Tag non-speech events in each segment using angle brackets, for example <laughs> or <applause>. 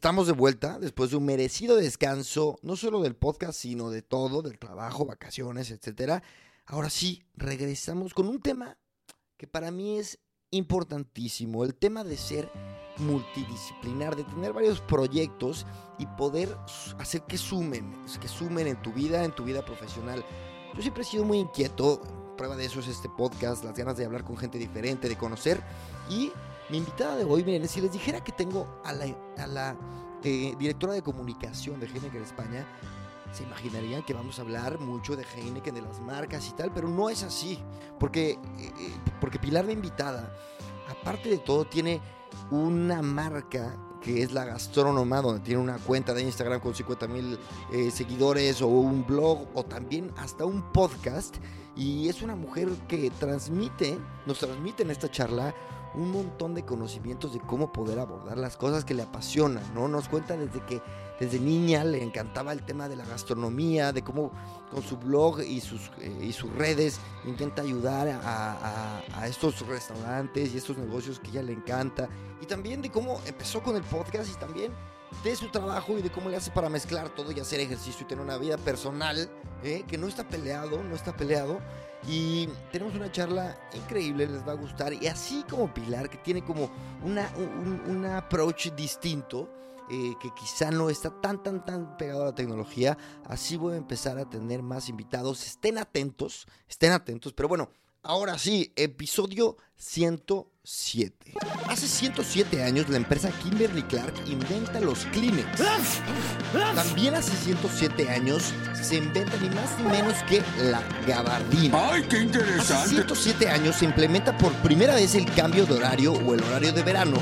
Estamos de vuelta después de un merecido descanso, no solo del podcast, sino de todo, del trabajo, vacaciones, etcétera. Ahora sí, regresamos con un tema que para mí es importantísimo, el tema de ser multidisciplinar, de tener varios proyectos y poder hacer que sumen, que sumen en tu vida, en tu vida profesional. Yo siempre he sido muy inquieto, prueba de eso es este podcast, las ganas de hablar con gente diferente, de conocer. Y mi invitada de hoy, miren, si les dijera que tengo a la, eh, directora de comunicación de Heineken España, se imaginarían que vamos a hablar mucho de Heineken, de las marcas y tal, pero no es así, porque, eh, eh, porque Pilar de invitada, aparte de todo, tiene una marca que es la gastrónoma, donde tiene una cuenta de Instagram con 50 mil eh, seguidores o un blog o también hasta un podcast. Y es una mujer que transmite, nos transmite en esta charla un montón de conocimientos de cómo poder abordar las cosas que le apasionan, ¿no? Nos cuenta desde que desde niña le encantaba el tema de la gastronomía, de cómo con su blog y sus, eh, y sus redes intenta ayudar a, a, estos restaurantes y estos negocios que ella le encanta. Y también de cómo empezó con el podcast y también de su trabajo y de cómo le hace para mezclar todo y hacer ejercicio y tener una vida personal ¿eh? que no está peleado, no está peleado. Y tenemos una charla increíble, les va a gustar. Y así como Pilar, que tiene como una, un, un approach distinto eh, que quizá no está tan, tan, tan pegado a la tecnología. Así voy a empezar a tener más invitados. Estén atentos, estén atentos. Pero bueno, ahora sí, episodio 107. Hace 107 años la empresa Kimberly Clark inventa los Kleenex. También hace 107 años se inventa ni más ni menos que la gabardina. ¡Ay, qué interesante! Hace 107 años se implementa por primera vez el cambio de horario o el horario de verano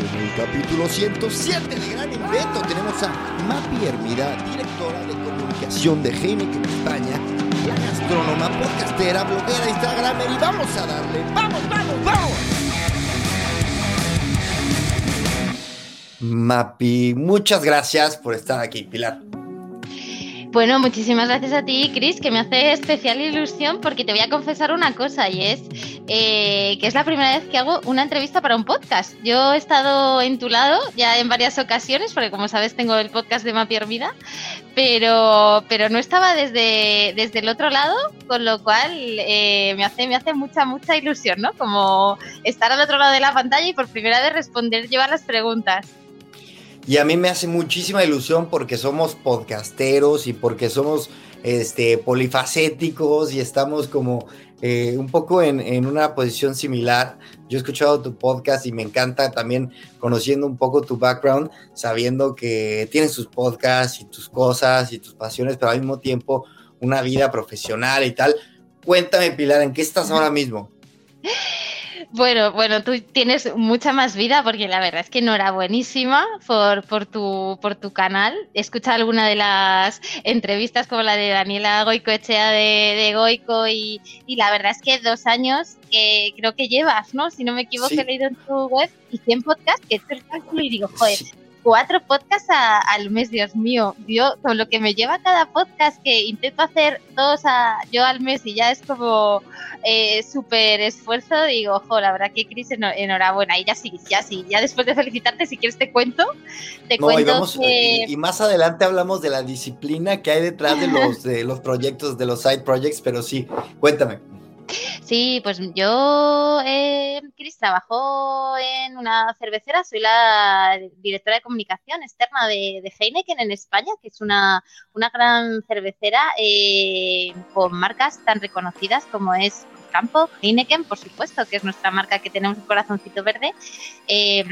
en el capítulo 107 de Gran Invento tenemos a Mapi Hermida, directora de comunicación de Heineken España, la gastrónoma, podcastera, bloguera, instagramer y vamos a darle, vamos, vamos, vamos. Mapi, muchas gracias por estar aquí, Pilar. Bueno, muchísimas gracias a ti, Chris, que me hace especial ilusión porque te voy a confesar una cosa y es eh, que es la primera vez que hago una entrevista para un podcast. Yo he estado en tu lado ya en varias ocasiones, porque como sabes tengo el podcast de Mapi Vida, pero, pero no estaba desde, desde el otro lado, con lo cual eh, me, hace, me hace mucha, mucha ilusión, ¿no? Como estar al otro lado de la pantalla y por primera vez responder, llevar las preguntas. Y a mí me hace muchísima ilusión porque somos podcasteros y porque somos este, polifacéticos y estamos como eh, un poco en, una posición similar. Yo he escuchado tu podcast y me encanta también conociendo un poco tu background, sabiendo que tienes tus podcasts y tus cosas y tus pasiones, pero al mismo tiempo una vida profesional y tal. Cuéntame, Pilar, ¿en qué estás ahora mismo? Bueno, bueno, tú tienes mucha más vida porque la verdad es que no era buenísima por, por, tu, por tu canal. He escuchado alguna de las entrevistas como la de Daniela Goicoechea de, de Goico y, y, la verdad es que dos años que creo que llevas, ¿no? Si no me equivoco, he leído en tu web y 100 podcasts que he hecho el cálculo y digo, joder, cuatro podcasts al mes, Dios mío. Yo, con lo que me lleva cada podcast, que intento hacer dos a, yo al mes y ya es como eh, súper esfuerzo, digo, ojo, la verdad que Cris, enhorabuena. Y ya sí, ya sí, ya después de felicitarte, si quieres te cuento. Te cuento y, y, más adelante hablamos de la disciplina que hay detrás de los, de los proyectos, de los side projects, pero sí, cuéntame. Sí, pues yo, eh, Cris, trabajo en una cervecera, soy la directora de comunicación externa de, Heineken en España, que es una, gran cervecera eh, con marcas tan reconocidas como es Campo, Heineken, por supuesto, que es nuestra marca que tenemos el corazoncito verde, eh,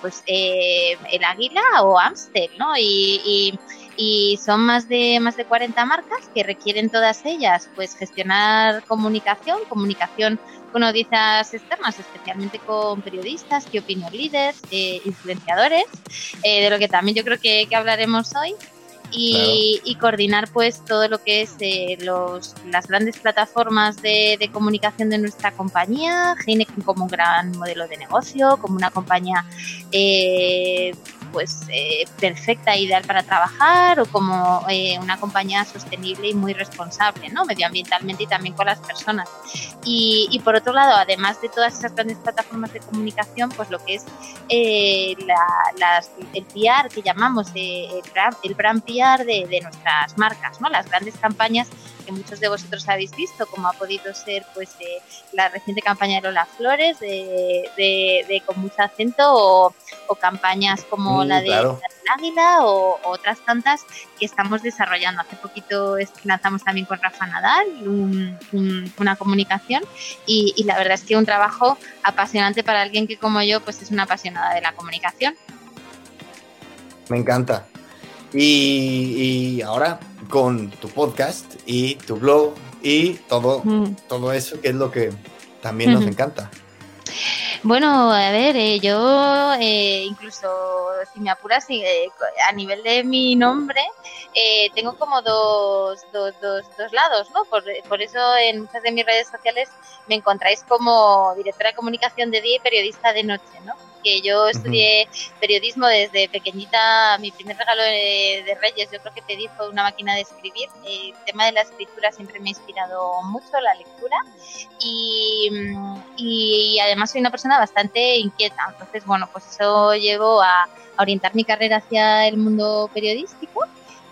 pues eh, el Águila o Amstel, ¿no? y y son más de más de 40 marcas que requieren todas ellas pues gestionar comunicación, comunicación con audiencias externas, especialmente con periodistas, que opinion leaders, eh, influenciadores, eh, de lo que también yo creo que, hablaremos hoy. Y, coordinar pues todo lo que es eh, los, las grandes plataformas de, de, comunicación de nuestra compañía, Heineken como un gran modelo de negocio, como una compañía pues eh, perfecta, ideal para trabajar o como eh, una compañía sostenible y muy responsable, ¿no? Medioambientalmente y también con las personas. Y, por otro lado, además de todas esas grandes plataformas de comunicación, pues lo que es eh, el PR que llamamos el, brand, PR de, nuestras marcas, ¿no? Las grandes campañas que muchos de vosotros habéis visto, como ha podido ser pues la reciente campaña de Lola Flores de, con mucho acento campañas como mm, la de Águila o, otras tantas que estamos desarrollando. Hace poquito lanzamos también con Rafa Nadal una comunicación y, y la verdad es que un trabajo apasionante para alguien que como yo pues es una apasionada de la comunicación. Me encanta. Y, ahora con tu podcast y tu blog y todo, todo eso que es lo que también nos encanta. Bueno, a ver, eh, yo eh, incluso si me apuras, eh, a nivel de mi nombre, tengo como dos, dos, dos, dos lados, ¿no? Por, por, eso en muchas de mis redes sociales me encontráis como directora de comunicación de día y periodista de noche, ¿no? Que yo estudié periodismo desde pequeñita. Mi primer regalo de, Reyes, yo creo que pedí fue una máquina de escribir. El tema de la escritura siempre me ha inspirado mucho, la lectura. Y, y además soy una persona bastante inquieta. Entonces, bueno, pues eso llevó a orientar mi carrera hacia el mundo periodístico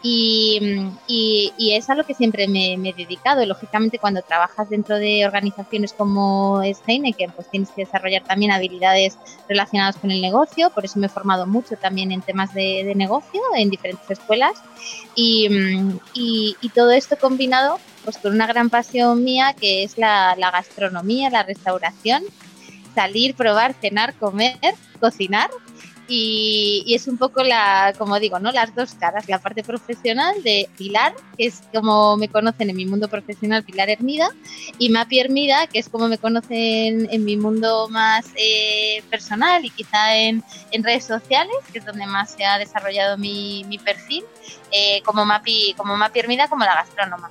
y, es a lo que siempre me, he dedicado. lógicamente, cuando trabajas dentro de organizaciones como es Heineken, pues tienes que desarrollar también habilidades relacionadas con el negocio. Por eso me he formado mucho también en temas de, negocio en diferentes escuelas. Y, todo esto combinado pues con una gran pasión mía que es la gastronomía, la restauración, salir, probar, cenar, comer, cocinar y, es un poco la, como digo, ¿no? Las dos caras, la parte profesional de Pilar, que es como me conocen en mi mundo profesional, Pilar Hermida, y Mapi Hermida, que es como me conocen en mi mundo más eh, personal y quizá en, redes sociales, que es donde más se ha desarrollado mi, perfil, eh, como, Mapi, como Mapi Hermida, como la gastrónoma.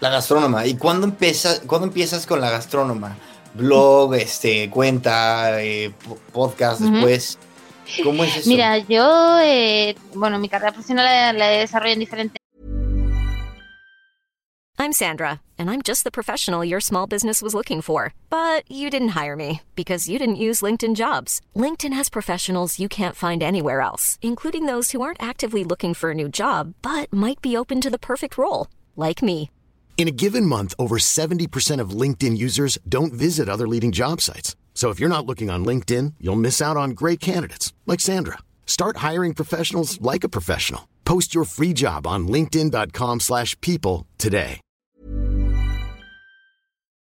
La gastrónoma. ¿Y cuándo, empieza, ¿cuándo empiezas con la gastrónoma? Blog, este, cuenta, eh, podcast, después. ¿Cómo es eso? Mira, yo, eh, bueno, mi carrera profesional la, la desarrollo en diferentes. I'm Sandra, and I'm just the professional your small business was looking for. But you didn't hire me because you didn't use LinkedIn jobs. LinkedIn has professionals you can't find anywhere else, including those who aren't actively looking for a new job, but might be open to the perfect role, like me. In a given month, over 70% of LinkedIn users don't visit other leading job sites. So if you're not looking on LinkedIn, you'll miss out on great candidates like Sandra. Start hiring professionals like a professional. Post your free job on linkedin.com/people today.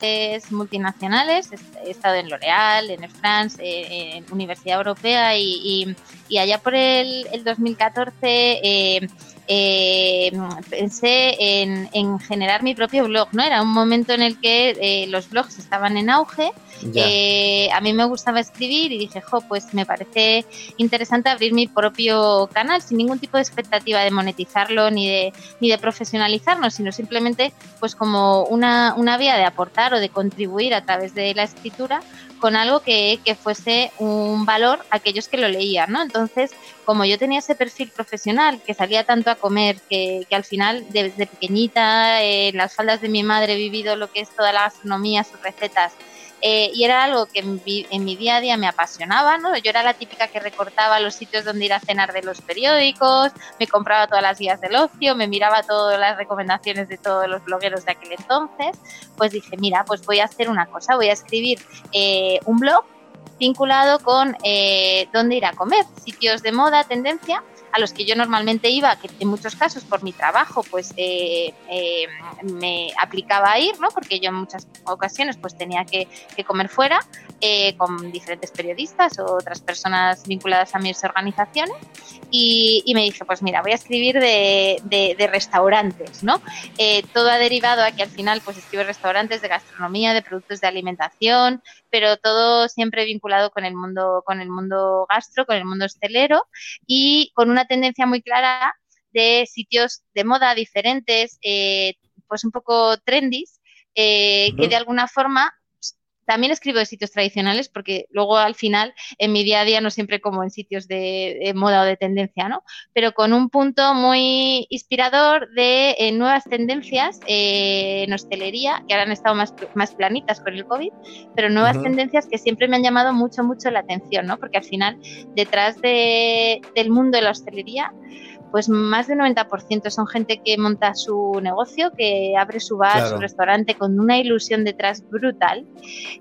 Es multinacionales, he estado en L'Oréal, en France, eh, en Universidad Europea y, y, y allá por el, el 2014 eh, eh, pensé en, generar mi propio blog, ¿no? Era un momento en el que eh, los blogs estaban en auge, eh, a mí me gustaba escribir y dije, jo, pues me parece interesante abrir mi propio canal sin ningún tipo de expectativa de monetizarlo ni de, ni de profesionalizarnos, sino simplemente pues como una, una vía de aportar o de contribuir a través de la escritura con algo que, fuese un valor a aquellos que lo leían, ¿no? Entonces, como yo tenía ese perfil profesional que salía tanto a comer, que, al final desde pequeñita en las faldas de mi madre he vivido lo que es toda la gastronomía, sus recetas, eh, y era algo que en mi, día a día me apasionaba, ¿no? Yo era la típica que recortaba los sitios donde ir a cenar de los periódicos, me compraba todas las guías del ocio, me miraba todas las recomendaciones de todos los blogueros de aquel entonces, pues dije, mira, pues voy a hacer una cosa, voy a escribir eh, un blog vinculado con eh, dónde ir a comer, sitios de moda, tendencia, a los que yo normalmente iba, que en muchos casos por mi trabajo pues eh, eh, me aplicaba a ir, ¿no? porque yo en muchas ocasiones pues tenía que, comer fuera con diferentes periodistas o otras personas vinculadas a mis organizaciones y, me dije pues mira voy a escribir de, restaurantes, ¿no? todo ha derivado a que al final pues escribo restaurantes de gastronomía, de productos de alimentación, pero todo siempre vinculado con el mundo, con el mundo gastro, con el mundo hostelero y con una tendencia muy clara de sitios de moda diferentes, eh, pues un poco trendy, eh, que de alguna forma también escribo de sitios tradicionales porque luego al final en mi día a día no siempre como en sitios de, moda o de tendencia, ¿no? Pero con un punto muy inspirador de eh, nuevas tendencias eh, en hostelería, que ahora han estado más, más planitas con el COVID, pero nuevas tendencias que siempre me han llamado mucho, mucho la atención, ¿no? Porque al final detrás de, del mundo de la hostelería pues más del 90% son gente que monta su negocio, que abre su bar, su restaurante con una ilusión detrás brutal,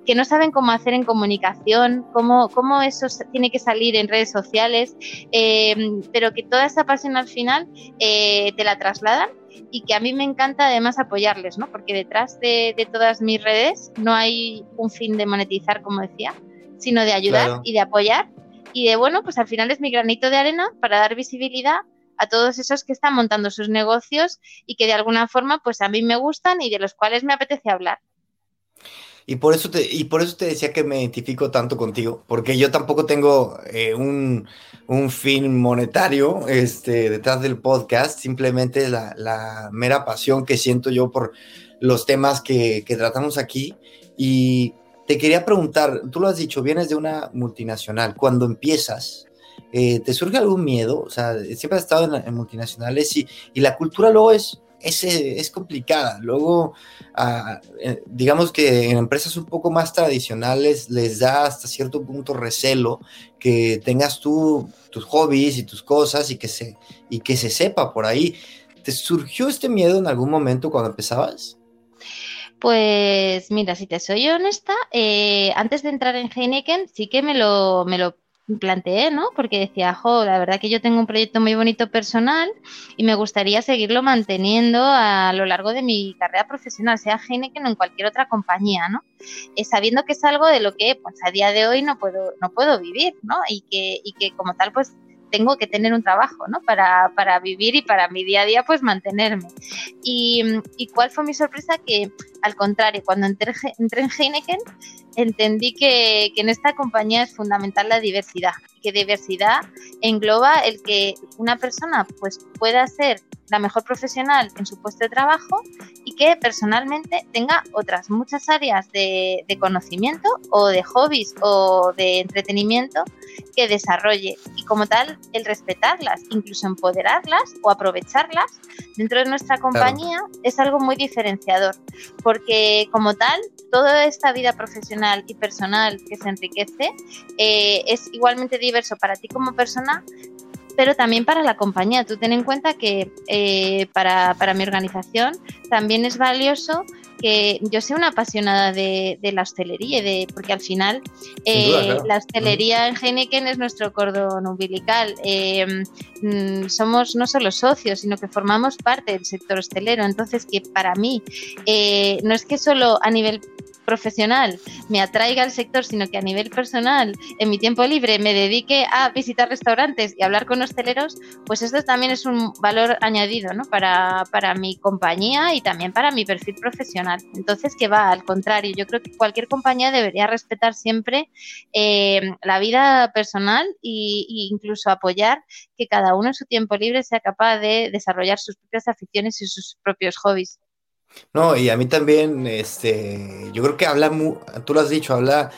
que no saben cómo hacer en comunicación, cómo, cómo eso tiene que salir en redes sociales, eh, pero que toda esa pasión al final eh, te la trasladan y que a mí me encanta además apoyarles, ¿no? Porque detrás de, todas mis redes no hay un fin de monetizar, como decía, sino de ayudar y de apoyar. Y de, bueno, pues al final es mi granito de arena para dar visibilidad a todos esos que están montando sus negocios y que de alguna forma pues a mí me gustan y de los cuales me apetece hablar. Y por eso te, y por eso te decía que me identifico tanto contigo, porque yo tampoco tengo eh, un, un, fin monetario este, detrás del podcast, simplemente la, la, mera pasión que siento yo por los temas que, que tratamos aquí. Y te quería preguntar, tú lo has dicho, vienes de una multinacional, cuando empiezas, eh, ¿te surge algún miedo? O sea, siempre has estado en, multinacionales y, y, la cultura luego es, es, es complicada. Luego, ah, eh, digamos que en empresas un poco más tradicionales les da hasta cierto punto recelo que tengas tú tus hobbies y tus cosas y que se, y que se sepa por ahí. ¿Te surgió este miedo en algún momento cuando empezabas? Pues mira, si te soy honesta, eh, antes de entrar en Heineken sí que me lo, me lo planteé, ¿no? Porque decía, jo, la verdad que yo tengo un proyecto muy bonito personal y me gustaría seguirlo manteniendo a lo largo de mi carrera profesional, sea Heineken o en cualquier otra compañía, ¿no? Eh, sabiendo que es algo de lo que pues a día de hoy no puedo, no puedo vivir, ¿no? Y que, y que como tal, pues tengo que tener un trabajo, ¿no? Para, para vivir y para mi día a día, pues mantenerme. Y, y cuál fue mi sorpresa que, al contrario, cuando entré, entré en Heineken, entendí que, que, en esta compañía es fundamental la diversidad, que diversidad engloba el que una persona pues pueda ser la mejor profesional en su puesto de trabajo y que personalmente tenga otras muchas áreas de, conocimiento o de hobbies o de entretenimiento que desarrolle y como tal el respetarlas, incluso empoderarlas o aprovecharlas dentro de nuestra compañía es algo muy diferenciador porque como tal toda esta vida profesional y personal que se enriquece eh, es igualmente diverso para ti como persona pero también para la compañía. Tú ten en cuenta que eh, para, mi organización también es valioso que yo sea una apasionada de, la hostelería, de, porque al final eh, la hostelería en Heineken es nuestro cordón umbilical. Eh, mm, somos no solo socios, sino que formamos parte del sector hostelero. Entonces, que para mí no es que solo a nivel profesional me atraiga al sector, sino que a nivel personal, en mi tiempo libre, me dedique a visitar restaurantes y hablar con hosteleros, pues esto también es un valor añadido ¿no? para, para mi compañía y también para mi perfil profesional. Entonces, que va al contrario, yo creo que cualquier compañía debería respetar siempre eh, la vida personal e incluso apoyar que cada uno en su tiempo libre sea capaz de desarrollar sus propias aficiones y sus propios hobbies. No, y a mí también, este, yo creo que habla, muy, tú lo has dicho, habla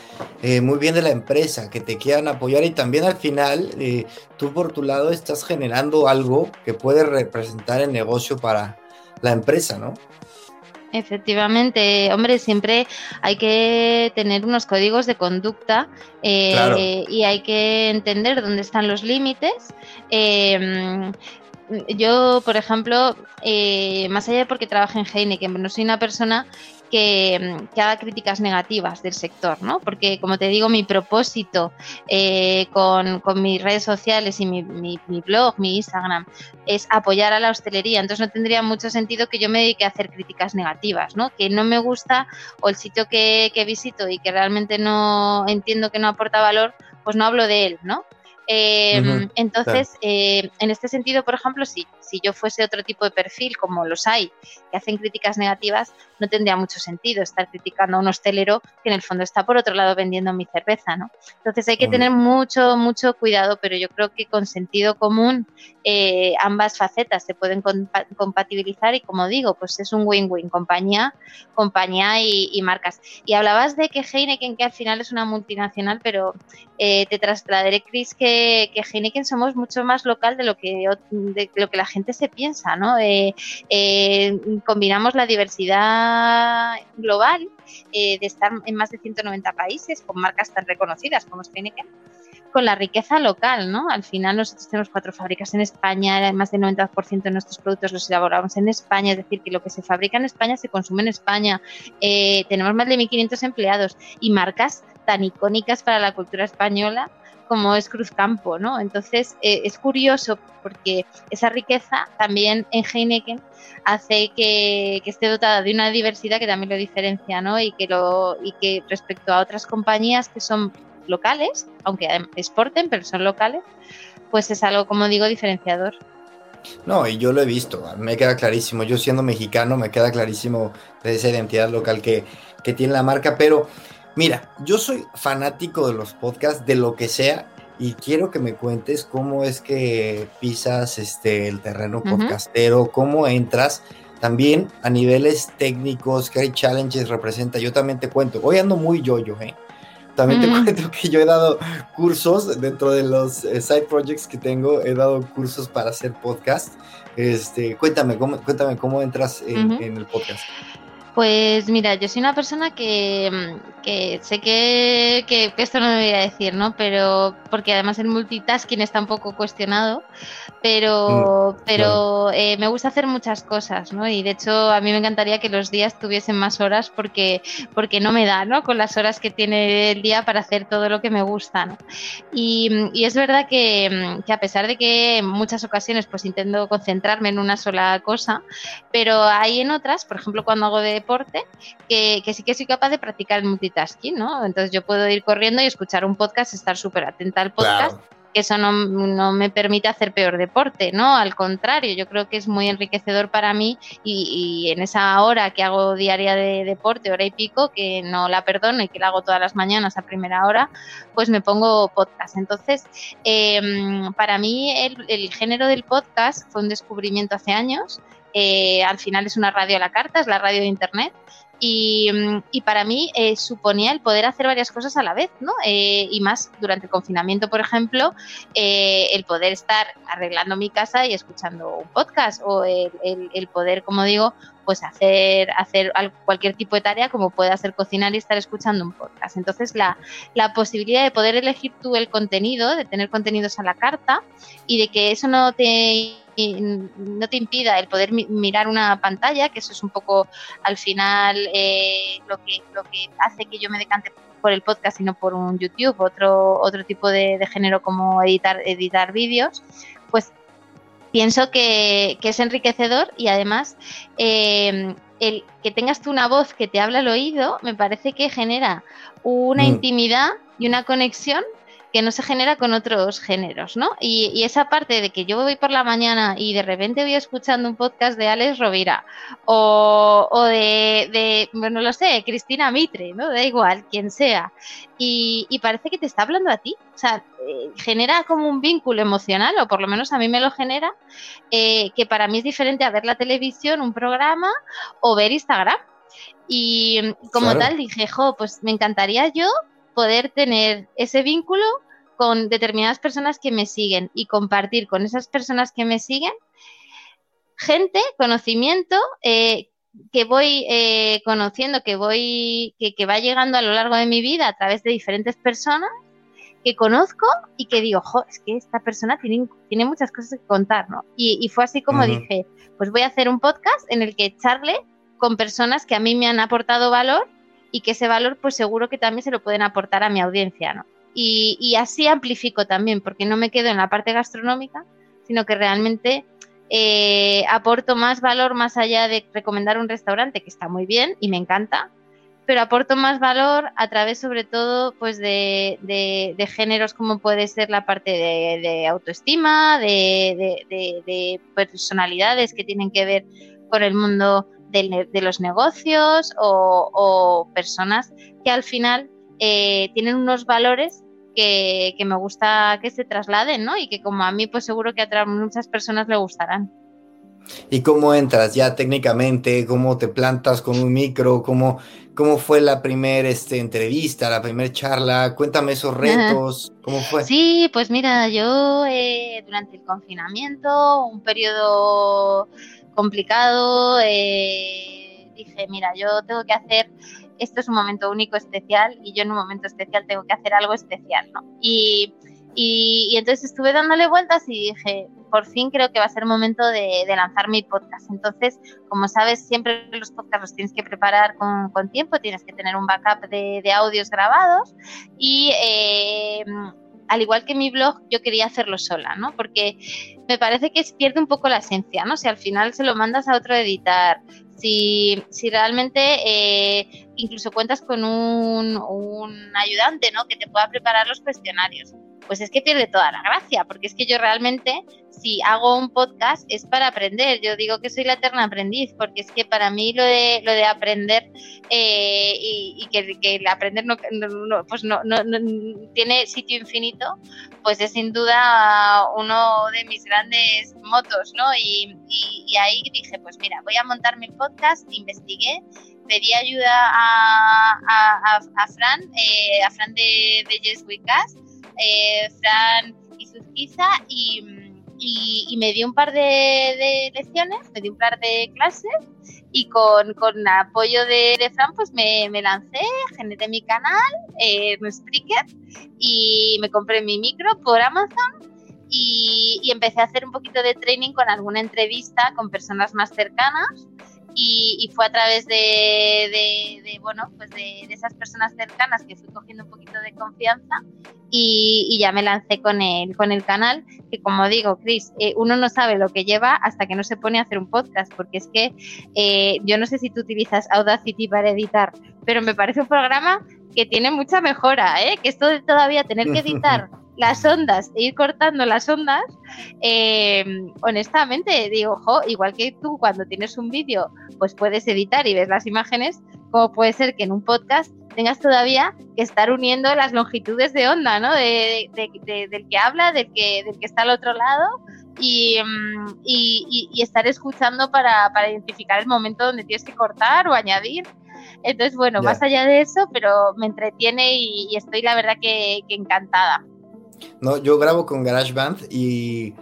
eh, muy bien de la empresa, que te quieran apoyar y también al final eh, tú por tu lado estás generando algo que puede representar el negocio para la empresa, ¿no? Efectivamente, hombre, siempre hay que tener unos códigos de conducta eh, y hay que entender dónde están los límites yo, por ejemplo, eh, más allá de porque trabaje en Heineken, no soy una persona que, haga críticas negativas del sector, ¿no? Porque, como te digo, mi propósito eh, con, mis redes sociales y mi, blog, mi Instagram, es apoyar a la hostelería. Entonces, no tendría mucho sentido que yo me dedique a hacer críticas negativas, ¿no? Que no me gusta o el sitio que, que visito y que realmente no entiendo que no aporta valor, pues no hablo de él, ¿no? Em, entonces, eh, en este sentido, por ejemplo, si, si yo fuese otro tipo de perfil, como los hay, que hacen críticas negativas, no tendría mucho sentido estar criticando a un hostelero que en el fondo está por otro lado vendiendo mi cerveza, ¿no? Entonces hay que tener mucho, mucho cuidado, pero yo creo que con sentido común eh, ambas facetas se pueden compatibilizar y como digo, pues es un win-win, compañía, compañía y, marcas. Y hablabas de que Heineken, que al final es una multinacional, pero eh, te trasladaré, Chris, que, que, Heineken somos mucho más local de lo que, de lo que la gente se piensa, ¿no? Eh, combinamos la diversidad global de estar en más de 190 países con marcas tan reconocidas como Heineken con la riqueza local, ¿no? Al final nosotros tenemos cuatro fábricas en España, más del 90% de nuestros productos los elaboramos en España, es decir, que lo que se fabrica en España se consume en España. Eh, tenemos más de 1.500 empleados y marcas tan icónicas para la cultura española como es Cruzcampo, ¿no? Entonces eh, es curioso porque esa riqueza también en Heineken hace que, que, esté dotada de una diversidad que también lo diferencia, ¿no? Y que lo y que respecto a otras compañías que son locales, aunque exporten, pero son locales, pues es algo, como digo, diferenciador. No, y yo lo he visto, me queda clarísimo. Yo siendo mexicano, me queda clarísimo esa identidad local que, que tiene la marca. Pero mira, yo soy fanático de los podcasts, de lo que sea, y quiero que me cuentes cómo es que pisas este, el terreno podcastero, cómo entras. También a niveles técnicos, qué challenges representa. Yo también te cuento. Hoy ando muy yo-yo, ¿eh? También te cuento que yo he dado cursos dentro de los eh, side projects que tengo, he dado cursos para hacer podcast. Este, cuéntame, cómo, cuéntame cómo entras en, en el podcast. Pues mira, yo soy una persona que, mm, sé que, esto no me voy a decir, ¿no? Pero porque además el multitasking está un poco cuestionado, pero, mm, pero eh, me gusta hacer muchas cosas, ¿no? Y de hecho a mí me encantaría que los días tuviesen más horas porque, porque no me da, ¿no? Con las horas que tiene el día para hacer todo lo que me gusta, ¿no? Y, y es verdad que, que, a pesar de que en muchas ocasiones pues intento concentrarme en una sola cosa, pero hay en otras, por ejemplo cuando hago de deporte, que, sí que soy capaz de practicar el multitasking, ¿no? Entonces yo puedo ir corriendo y escuchar un podcast, estar súper atenta al podcast. que eso no, me permite hacer peor deporte, ¿no? Al contrario, yo creo que es muy enriquecedor para mí y, en esa hora que hago diaria de deporte, hora y pico, que no la perdono y que la hago todas las mañanas a primera hora, pues me pongo podcast. Entonces, em, para mí el, género del podcast fue un descubrimiento hace años. Eh, al final es una radio a la carta, es la radio de Internet. Y, para mí eh, suponía el poder hacer varias cosas a la vez, ¿no? Eh, y más durante el confinamiento, por ejemplo, el poder estar arreglando mi casa y escuchando un podcast o el, poder, como digo, pues hacer, hacer cualquier tipo de tarea como puede ser cocinar y estar escuchando un podcast. Entonces la, la posibilidad de poder elegir tú el contenido, de tener contenidos a la carta y de que eso no te no te impida el poder mirar una pantalla, que eso es un poco al final eh, lo, que, lo que hace que yo me decante por el podcast y no por un YouTube, otro, otro tipo de, género como editar, editar vídeos, pues pienso que, es enriquecedor y además eh, el que tengas tú una voz que te habla al oído me parece que genera una mm. intimidad y una conexión que no se genera con otros géneros, ¿no? Y, esa parte de que yo voy por la mañana y de repente voy escuchando un podcast de Alex Rovira o, de, bueno, lo sé, Cristina Mitre, ¿no? Da igual, quien sea. Y, parece que te está hablando a ti. O sea, eh, genera como un vínculo emocional, o por lo menos a mí me lo genera, eh, que para mí es diferente a ver la televisión, un programa o ver Instagram. Y como tal dije, jo, pues me encantaría yo poder tener ese vínculo con determinadas personas que me siguen y compartir con esas personas que me siguen gente, conocimiento eh, que voy eh, conociendo, que voy, que, va llegando a lo largo de mi vida a través de diferentes personas que conozco y que digo, jo, es que esta persona tiene, tiene muchas cosas que contar, ¿no? Y, fue así como dije, pues voy a hacer un podcast en el que charle con personas que a mí me han aportado valor y que ese valor pues seguro que también se lo pueden aportar a mi audiencia, ¿no? Y, así amplifico también, porque no me quedo en la parte gastronómica, sino que realmente eh, aporto más valor más allá de recomendar un restaurante que está muy bien y me encanta, pero aporto más valor a través sobre todo pues de, de, géneros como puede ser la parte de, autoestima, de, personalidades que tienen que ver con el mundo de, los negocios o, personas que al final eh, tienen unos valores que, que, me gusta que se trasladen, ¿no? Y que como a mí pues seguro que a muchas personas le gustarán. ¿Y cómo entras ya técnicamente? ¿Cómo te plantas con un micro? ¿Cómo, cómo fue la primera este, entrevista, la primera charla? Cuéntame esos retos. ¿Cómo fue? Sí, pues mira, yo eh, durante el confinamiento, un periodo complicado, eh, dije, mira, yo tengo que hacer, esto es un momento único, especial, y yo en un momento especial tengo que hacer algo especial, ¿no? Y, y entonces estuve dándole vueltas y dije, por fin creo que va a ser momento de, lanzar mi podcast. Entonces, como sabes, siempre los podcasts los tienes que preparar con, tiempo, tienes que tener un backup de, audios grabados y eh, al igual que mi blog, yo quería hacerlo sola, ¿no? Porque me parece que pierde un poco la esencia, ¿no? Si al final se lo mandas a otro editar, si, si realmente eh, incluso cuentas con un, un ayudante, ¿no? Que te pueda preparar los cuestionarios pues es que pierde toda la gracia, porque es que yo realmente, si hago un podcast, es para aprender. Yo digo que soy la eterna aprendiz, porque es que para mí lo de, lo de aprender eh, y, que, el aprender no, pues no, tiene sitio infinito, pues es sin duda uno de mis grandes motos, ¿no? Y, ahí dije, pues mira, voy a montar mi podcast, investigué pedí ayuda a, a, Fran, eh, a Fran de, de Yes We Cast, eh, Fran y Susquiza y, y, me dio un par de, lecciones, me dio un par de clases y con, con apoyo de, Fran pues me, me, lancé, generé mi canal, eh, mi Spreaker y me compré mi micro por Amazon y, y, empecé a hacer un poquito de training con alguna entrevista con personas más cercanas y, fue a través de, bueno, pues de, esas personas cercanas que fui cogiendo un poquito de confianza y, ya me lancé con el, con el canal, que como digo, Chris, eh, uno no sabe lo que lleva hasta que no se pone a hacer un podcast, porque es que eh, yo no sé si tú utilizas Audacity para editar, pero me parece un programa que tiene mucha mejora, ¿eh? que esto de todavía tener que editar <laughs> las ondas e ir cortando las ondas, eh, honestamente digo, ojo, igual que tú cuando tienes un vídeo, pues puedes editar y ves las imágenes, como puede ser que en un podcast tengas todavía que estar uniendo las longitudes de onda, ¿no? De, del que habla, del que, del que está al otro lado y, mm, estar escuchando para, identificar el momento donde tienes que cortar o añadir. Entonces, bueno, más allá de eso, pero me entretiene y, estoy la verdad que encantada. No, yo grabo con GarageBand y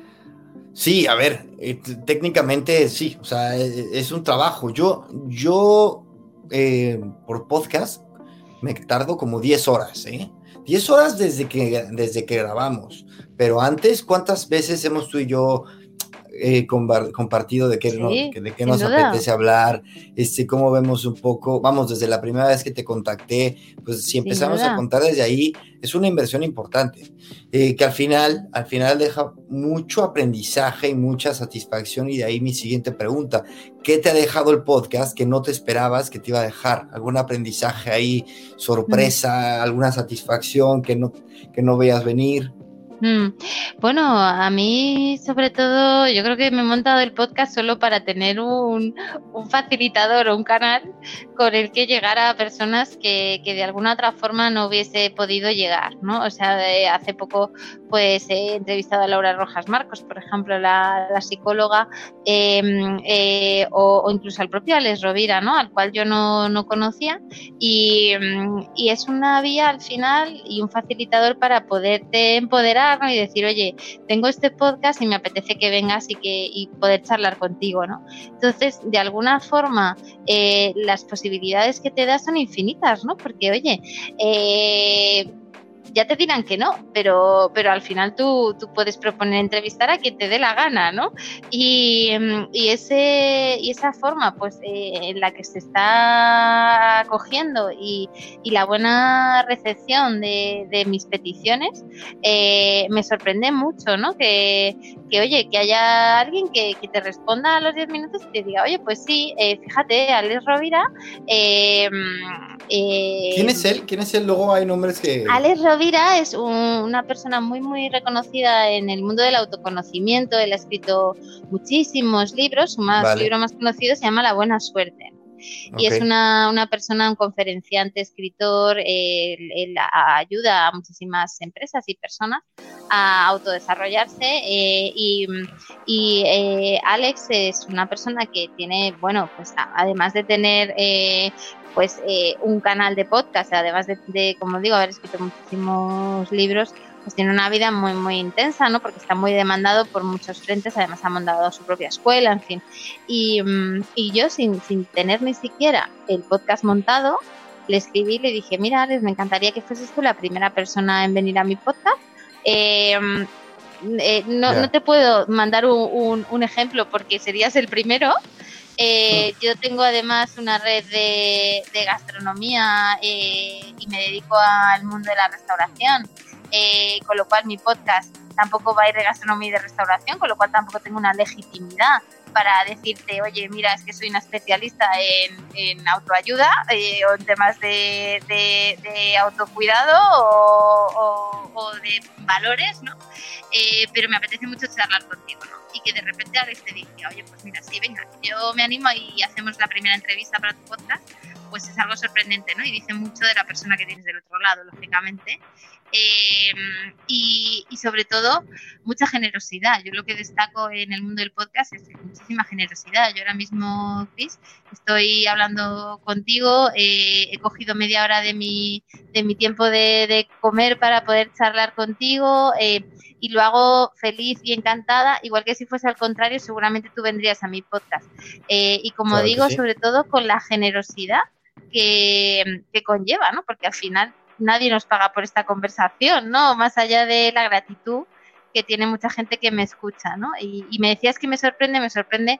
sí, a ver, eh, técnicamente sí, o sea, e, e, es, un trabajo. Yo, yo eh, por podcast me tardo como 10 horas, ¿eh? 10 horas desde que, desde que grabamos. Pero antes, ¿cuántas veces hemos tú y yo eh, compartido de qué, de qué nos apetece hablar, este, cómo vemos un poco, vamos, desde la primera vez que te contacté, pues si empezamos a contar desde ahí, es una inversión importante, eh, que al final, al final deja mucho aprendizaje y mucha satisfacción y de ahí mi siguiente pregunta, ¿qué te ha dejado el podcast que no te esperabas que te iba a dejar? ¿Algún aprendizaje ahí, sorpresa, alguna satisfacción que no, que no veas venir? Mm. Bueno, a mí sobre todo yo creo que me he montado el podcast solo para tener un, facilitador o un canal con el que llegar a personas que, de alguna otra forma no hubiese podido llegar, ¿no? O sea, hace poco pues he entrevistado a Laura Rojas Marcos, por ejemplo, la, psicóloga, em, eh, o, incluso al propio Alex Rovira, ¿no? Al cual yo no, conocía y, y es una vía al final y un facilitador para poderte empoderar y decir, oye, tengo este podcast y me apetece que vengas y, que, y poder charlar contigo, ¿no? Entonces, de alguna forma, eh, las posibilidades que te da son infinitas, ¿no? Porque, oye, eh, ya te dirán que no, pero, pero al final tú, tú puedes proponer entrevistar a quien te dé la gana, ¿no? Y, mm, y ese, y esa forma, pues, eh, en la que se está acogiendo y, y la buena recepción de, de mis peticiones, eh, me sorprende mucho, ¿no? Que, que, oye, que haya alguien que, que te responda a los 10 minutos y te diga, oye, pues sí, eh, fíjate, Alex Rovira. Eh, eh, ¿Quién es él? ¿Quién es él? Luego hay nombres que. Alex Rovira es un, una persona muy, muy reconocida en el mundo del autoconocimiento. Él ha escrito muchísimos libros. Su más, libro más conocido se llama La Buena Suerte. Y es una, una, persona, un conferenciante, escritor, él, ayuda a muchísimas empresas y personas a autodesarrollarse eh, y, y eh, Alex es una persona que tiene, bueno, pues además de tener eh, pues eh, un canal de podcast, además de, de, como digo, haber escrito muchísimos libros, pues tiene una vida muy, muy intensa, ¿no? Porque está muy demandado por muchos frentes, además ha montado su propia escuela, en fin. Y, mm, y yo, sin, sin tener ni siquiera el podcast montado, le escribí y le dije, mira, Alex, me encantaría que fueses tú la primera persona en venir a mi podcast. Eh, eh, no, yeah. no, te puedo mandar un, un, un, ejemplo porque serías el primero. Eh, yo tengo además una red de, de gastronomía y me dedico al mundo de la restauración eh, con lo cual mi podcast tampoco va a ir de gastronomía y de restauración, con lo cual tampoco tengo una legitimidad para decirte, oye, mira, es que soy una especialista en, en autoayuda eh, o en temas de, de, de autocuidado o, o, o, de valores, ¿no? Eh, pero me apetece mucho charlar contigo, ¿no? Y que de repente Alex te diga, oye, pues mira, sí, venga, yo me animo y hacemos la primera entrevista para tu podcast, pues es algo sorprendente, ¿no? Y dice mucho de la persona que tienes del otro lado, lógicamente. Eh, y, y, sobre todo mucha generosidad. Yo lo que destaco en el mundo del podcast es muchísima generosidad. Yo ahora mismo, Chris, estoy hablando contigo, eh, he cogido media hora de mi, de mi tiempo de, de comer para poder charlar contigo eh, y lo hago feliz y encantada, igual que si fuese al contrario, seguramente tú vendrías a mi podcast. Y como claro digo, sí. sobre todo con la generosidad que, que conlleva, ¿no? Porque al final nadie nos paga por esta conversación, ¿no? Más allá de la gratitud que tiene mucha gente que me escucha, ¿no? Y, me decías que me sorprende, me sorprende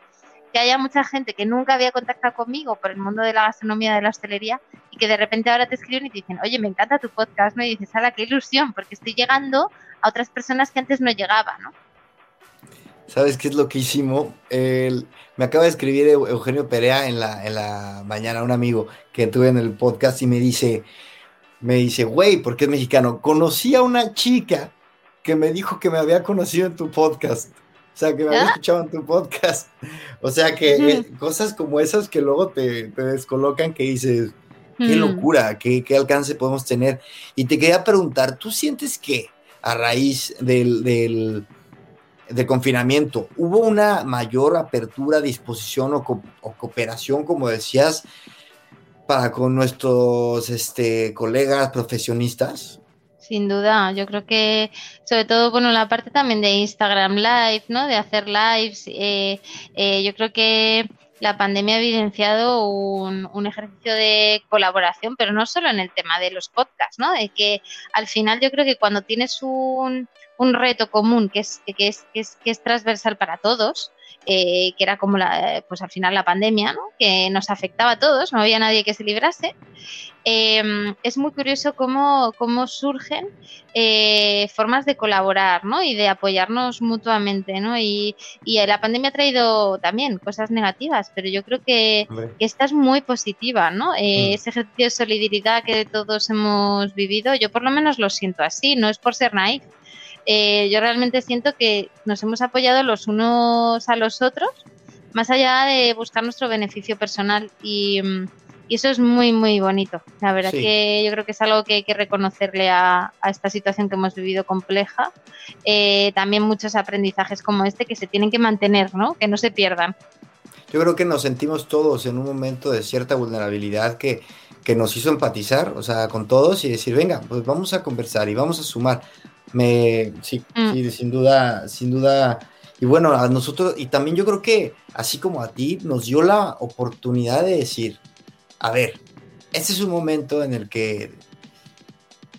que haya mucha gente que nunca había contactado conmigo por el mundo de la gastronomía, de la hostelería, y que de repente ahora te escriben y te dicen, oye, me encanta tu podcast, ¿no? Y dices, ¡hala, qué ilusión! Porque estoy llegando a otras personas que antes no llegaba, ¿no? ¿Sabes qué es loquísimo? El, me acaba de escribir Eugenio Perea en la, en la mañana, un amigo que tuve en el podcast, y me dice, me dice, güey, porque es mexicano, conocí a una chica que me dijo que me había conocido en tu podcast. O sea, que me había ¿Ah? escuchado en tu podcast. O sea, que -huh. cosas como esas que luego te, te descolocan, que dices, qué locura, qué, qué, alcance podemos tener. Y te quería preguntar, ¿tú sientes que a raíz del, del, del confinamiento hubo una mayor apertura, disposición o, co o cooperación, como decías, con nuestros este, colegas profesionistas? Sin duda, yo creo que sobre todo, bueno, la parte también de Instagram Live, ¿no? De hacer lives, eh, eh, yo creo que la pandemia ha evidenciado un, un, ejercicio de colaboración, pero no solo en el tema de los podcasts, ¿no? De que al final yo creo que cuando tienes un, un reto común que es, que es, que es, que es transversal para todos, eh, que era como la, pues al final la pandemia, ¿no? que nos afectaba a todos, no había nadie que se librase. Eh, es muy curioso cómo, cómo surgen eh, formas de colaborar ¿no? y de apoyarnos mutuamente. ¿no? Y, y, la pandemia ha traído también cosas negativas, pero yo creo que, que esta es muy positiva. ¿no? Eh, mm. Ese ejercicio de solidaridad que todos hemos vivido, yo por lo menos lo siento así, no es por ser naif eh, yo realmente siento que nos hemos apoyado los unos a los otros, más allá de buscar nuestro beneficio personal y, y eso es muy, muy bonito. La verdad sí. que yo creo que es algo que hay que reconocerle a, a esta situación que hemos vivido compleja. Eh, también muchos aprendizajes como este que se tienen que mantener, ¿no? Que no se pierdan. Yo creo que nos sentimos todos en un momento de cierta vulnerabilidad que, que nos hizo empatizar, o sea, con todos y decir, venga, pues vamos a conversar y vamos a sumar me sí, mm. sí, sin duda, sin duda. Y bueno, a nosotros, y también yo creo que, así como a ti, nos dio la oportunidad de decir, a ver, este es un momento en el que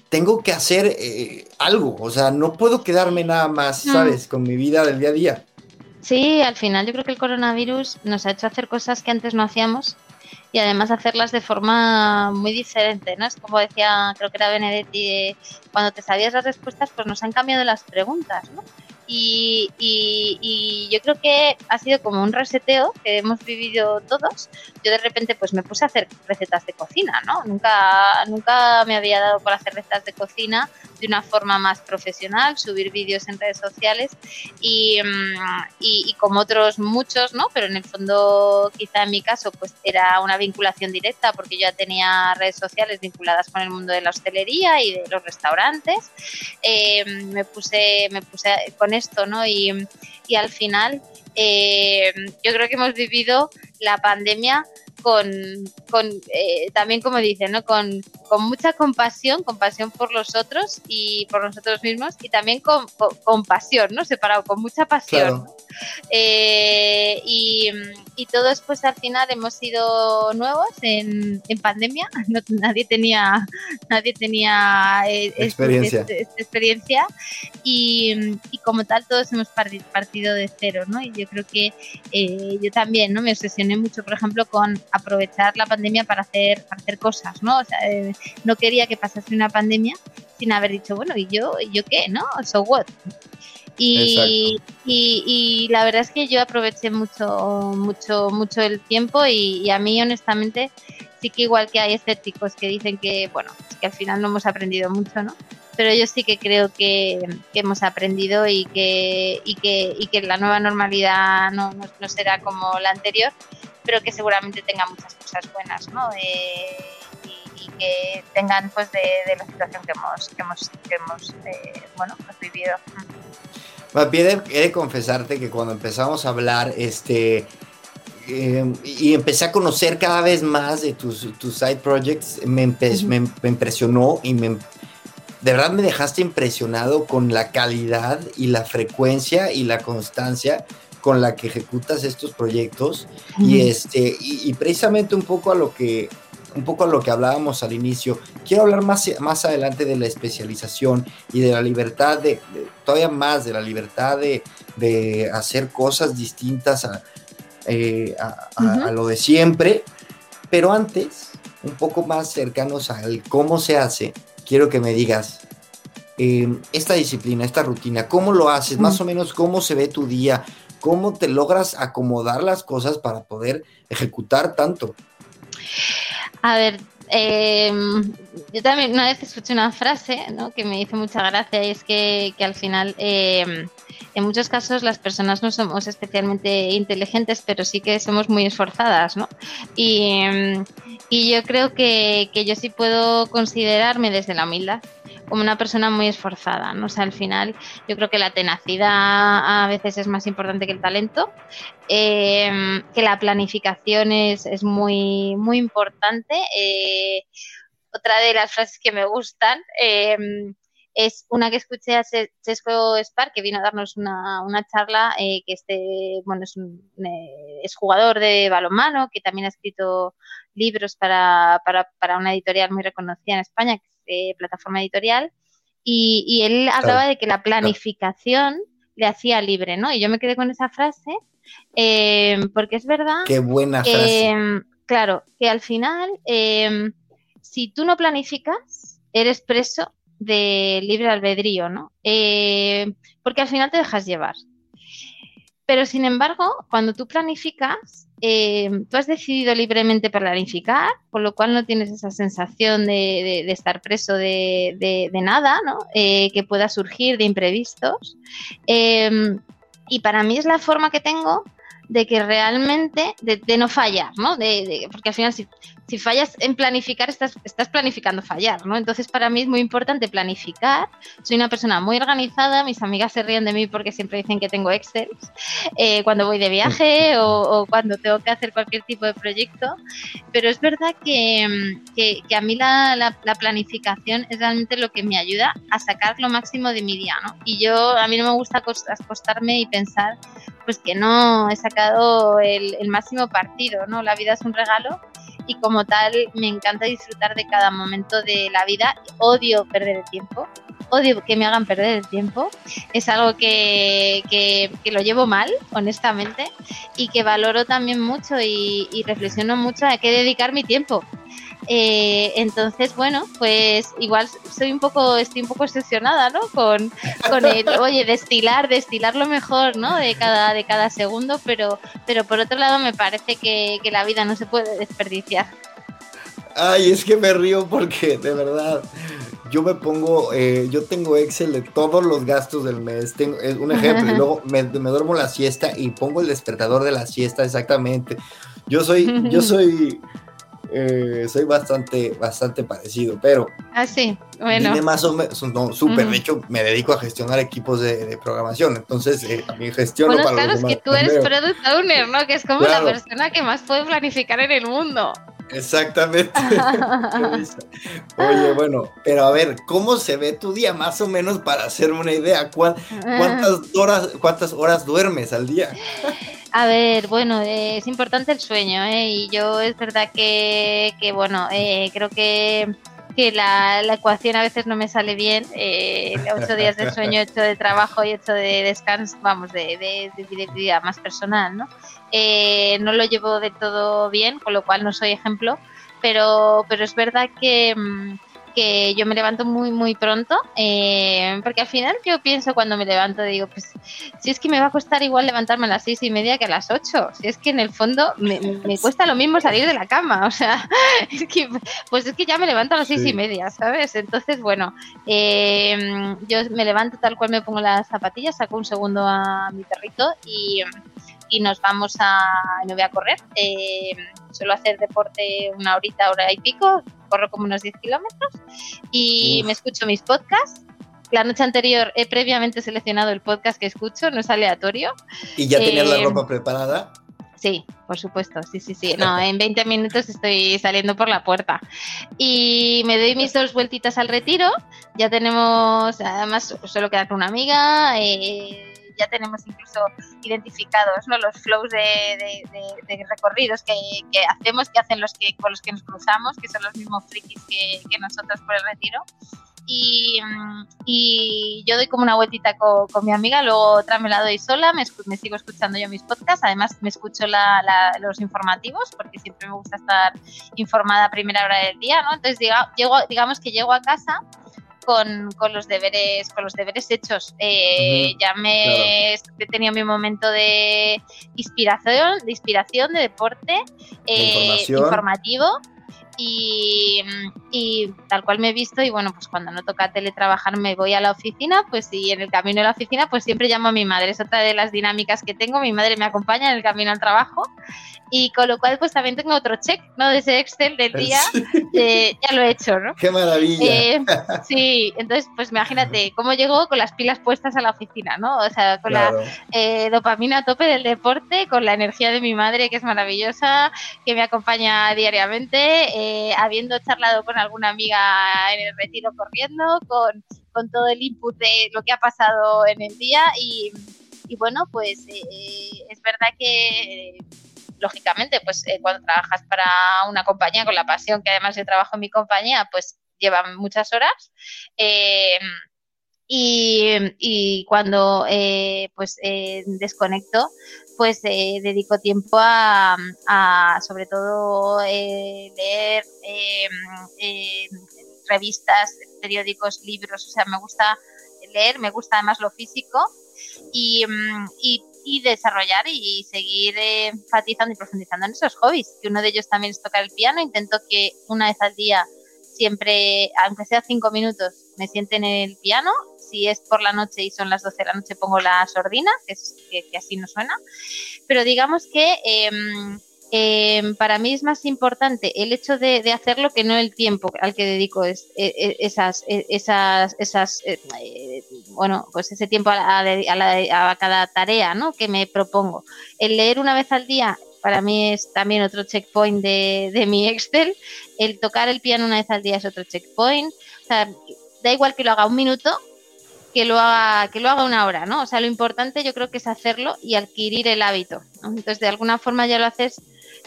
tengo que hacer eh, algo, o sea, no puedo quedarme nada más, mm. ¿sabes? Con mi vida del día a día. Sí, al final yo creo que el coronavirus nos ha hecho hacer cosas que antes no hacíamos y además hacerlas de forma muy diferente, ¿no? Es como decía, creo que era Benedetti, cuando te sabías las respuestas, pues nos han cambiado las preguntas, ¿no? Y, y, yo creo que ha sido como un reseteo que hemos vivido todos. Yo de repente pues me puse a hacer recetas de cocina, ¿no? Nunca, nunca me había dado por hacer recetas de cocina de una forma más profesional, subir vídeos en redes sociales y, mm, y, como otros muchos, ¿no? Pero en el fondo, quizá en mi caso, pues era una vinculación directa porque yo ya tenía redes sociales vinculadas con el mundo de la hostelería y de los restaurantes. Eh, me puse, me puse con esto, ¿no? Y, y al final, eh, yo creo que hemos vivido la pandemia con, con eh, también como dicen, ¿no? Con, con, mucha compasión, compasión por los otros y por nosotros mismos y también con, con, pasión, ¿no? Separado, con mucha pasión. Eh, y, y, todos pues al final hemos sido nuevos en, en pandemia, <laughs> nadie tenía, nadie tenía eh, este, experiencia. Este, esta experiencia y, y, como tal todos hemos partido de cero, ¿no? Y yo creo que yo también, ¿no? Me obsesioné mucho, por ejemplo, con aprovechar la pandemia para hacer, para hacer cosas, ¿no? O sea, eh, no quería que pasase una pandemia sin haber dicho, bueno, ¿y yo, ¿y yo qué? ¿No? So what? Y, y, y, la verdad es que yo aproveché mucho, mucho, mucho el tiempo y, a mí honestamente sí que igual que hay escépticos que dicen que, bueno, que al final no hemos aprendido mucho, ¿no? Pero yo sí que creo que, hemos aprendido y que, y que, y que la nueva normalidad no, no, no será como la anterior pero que seguramente tengan muchas cosas buenas, ¿no? Eh, y, que tengan, pues, de, la situación que hemos, que hemos, que hemos eh, bueno, pues, vivido. Bueno, he de confesarte que cuando empezamos a hablar, este, em, y empecé a conocer cada vez más de tus, tus side projects, me, me, me, impresionó y me, de verdad me dejaste impresionado con la calidad y la frecuencia y la constancia con la que ejecutas estos proyectos. Y este y, precisamente un poco a lo que un poco a lo que hablábamos al inicio quiero hablar más más adelante de la especialización y de la libertad de, todavía más de la libertad de, de hacer cosas distintas a, eh, a, lo de siempre. Pero antes un poco más cercanos al cómo se hace quiero que me digas em, esta disciplina, esta rutina, ¿cómo lo haces? Más o menos, ¿cómo se ve tu día? ¿Cómo te logras acomodar las cosas para poder ejecutar tanto? A ver, em, yo también una vez escuché una frase que me hizo mucha gracia y es que, al final em, en muchos casos las personas no somos especialmente inteligentes, pero sí que somos muy esforzadas, ¿no? Y, em, yo creo que, que yo sí puedo considerarme desde la humildad como una persona muy esforzada, ¿no? O sea, al final yo creo que la tenacidad a veces es más importante que el talento, em, que la planificación es, es muy, muy importante. Eh, otra de las frases que me gustan em, es una que escuché a Chesco Spar, que vino a darnos una, una charla, eh, que este, bueno, es, un, eh, es jugador de balonmano, que también ha escrito libros para, para, para, una editorial muy reconocida en España, plataforma editorial, y, él hablaba de que la planificación le hacía libre, ¿no? Y yo me quedé con esa frase, eh, porque es verdad. Qué buena frase. claro, que al final, em, si tú no planificas, eres preso de libre albedrío, ¿no? Eh, porque al final te dejas llevar. Pero sin embargo, cuando tú planificas, eh, tú has decidido libremente planificar, por lo cual no tienes esa sensación de, estar preso de, nada, ¿no? Eh, que pueda surgir de imprevistos. Em, y para mí es la forma que tengo de que realmente, de, no fallar, ¿no? porque al final si, si fallas en planificar, estás, estás planificando fallar, ¿no? Entonces para mí es muy importante planificar. Soy una persona muy organizada, mis amigas se ríen de mí porque siempre dicen que tengo Excel eh, cuando voy de viaje <laughs> o, cuando tengo que hacer cualquier tipo de proyecto, pero es verdad que, que, a mí la, la, planificación es realmente lo que me ayuda a sacar lo máximo de mi día, ¿no? Y yo, a mí no me gusta acostarme y pensar pues que no he sacado el, el máximo partido, ¿no? La vida es un regalo y como tal me encanta disfrutar de cada momento de la vida. Odio perder el tiempo, odio que me hagan perder el tiempo. Es algo que, que, lo llevo mal, honestamente, y que valoro también mucho y, y reflexiono mucho a qué dedicar mi tiempo. Eh, entonces, bueno, pues igual soy un poco, estoy un poco obsesionada, ¿no? Con, con el, oye, destilar, destilar lo mejor, ¿no? De cada, de cada segundo, pero, pero por otro lado me parece que, la vida no se puede desperdiciar. Ay, es que me río porque, de verdad, yo me pongo, eh, yo tengo Excel de todos los gastos del mes, tengo es un ejemplo, y luego me, me, duermo la siesta y pongo el despertador de la siesta exactamente. Yo soy, yo <laughs> soy eh, soy bastante, bastante parecido, pero. Ah, sí, bueno. más o menos, no, súper. De hecho, me dedico a gestionar equipos de, programación, entonces eh, también gestiono bueno, claro, es que tú eres product owner, ¿no? Que es como la persona que más puede planificar en el mundo. Exactamente. <laughs> Oye, bueno, pero a ver, ¿cómo se ve tu día más o menos para hacerme una idea? ¿Cuántas horas, cuántas horas duermes al día? <laughs> A ver, bueno, es importante el sueño, ¿eh? Y yo es verdad que, que bueno, eh, creo que, que la, ecuación a veces no me sale bien. Eh, ocho días de sueño, ocho de trabajo y ocho de descanso, vamos, de, de, vida más personal, ¿no? Eh, no lo llevo de todo bien, con lo cual no soy ejemplo, pero, pero es verdad que... Mm, que yo me levanto muy, muy pronto, eh, porque al final yo pienso cuando me levanto, digo, pues si es que me va a costar igual levantarme a las seis y media que a las ocho, si es que en el fondo me, cuesta lo mismo salir de la cama, <laughs> o sea, es que, pues es que ya me levanto a las seis y media, ¿sabes? Entonces, bueno, eh, yo me levanto tal cual me pongo las zapatillas, saco un segundo a mi perrito y y nos vamos a, me voy a correr. Eh, suelo hacer deporte una horita, hora y pico, corro como unos 10 kilómetros y me escucho mis podcasts. La noche anterior he previamente seleccionado el podcast que escucho, no es aleatorio. ¿Y ya tenías la eh, ropa preparada? Sí, por supuesto, sí, sí, sí. No, en 20 minutos estoy saliendo por la puerta. Y me doy mis dos vueltitas al retiro. Ya tenemos, además, suelo quedar con una amiga. Eh, ya tenemos incluso identificados ¿no? los flows de, recorridos que, hacemos, que hacen los que con los que nos cruzamos, que son los mismos frikis que, nosotros por el retiro. Y, y, yo doy como una vueltita con, mi amiga, luego otra me la doy sola, me, me sigo escuchando yo mis podcasts, además me escucho la, los informativos porque siempre me gusta estar informada a primera hora del día, ¿no? Entonces llego, digamos que llego a casa con, con, los deberes con los deberes hechos. Eh, ya me he tenido mi momento de inspiración de inspiración de deporte eh, informativo y, y, tal cual me he visto y bueno, pues cuando no toca teletrabajar me voy a la oficina, pues y en el camino a la oficina pues siempre llamo a mi madre, es otra de las dinámicas que tengo, mi madre me acompaña en el camino al trabajo y con lo cual pues también tengo otro check, ¿no? De ese Excel del día, <laughs> ya lo he hecho, ¿no? ¡Qué maravilla! Eh, <laughs> sí, entonces pues imagínate cómo llego con las pilas puestas a la oficina, ¿no? O sea, con la eh, dopamina a tope del deporte, con la energía de mi madre que es maravillosa, que me acompaña diariamente. Eh, habiendo charlado con alguna amiga en el retiro corriendo, con, todo el input de lo que ha pasado en el día y, bueno, pues eh, es verdad que lógicamente, pues eh, cuando trabajas para una compañía con la pasión que además de trabajo en mi compañía, pues llevan muchas horas. y, cuando pues desconecto, pues eh, dedico tiempo a, sobre todo eh, leer em, em, revistas, periódicos, libros, o sea, me gusta leer, me gusta además lo físico y, mm, desarrollar y seguir eh, enfatizando y profundizando en esos hobbies, que uno de ellos también es tocar el piano, intento que una vez al día siempre, aunque sea cinco minutos, me siente en el piano si es por la noche y son las 12 de la noche pongo la sordina, que, es, que, así no suena. Pero digamos que em, em, para mí es más importante el hecho de, hacerlo que no el tiempo al que dedico es, e, e, esas, e, esas, esas eh, bueno, pues ese tiempo a, a, cada tarea ¿no? que me propongo. El leer una vez al día para mí es también otro checkpoint de, de, mi Excel. El tocar el piano una vez al día es otro checkpoint. O sea, da igual que lo haga un minuto, que lo haga, que lo haga una hora, ¿no? O sea, lo importante yo creo que es hacerlo y adquirir el hábito. Entonces, de alguna forma ya lo haces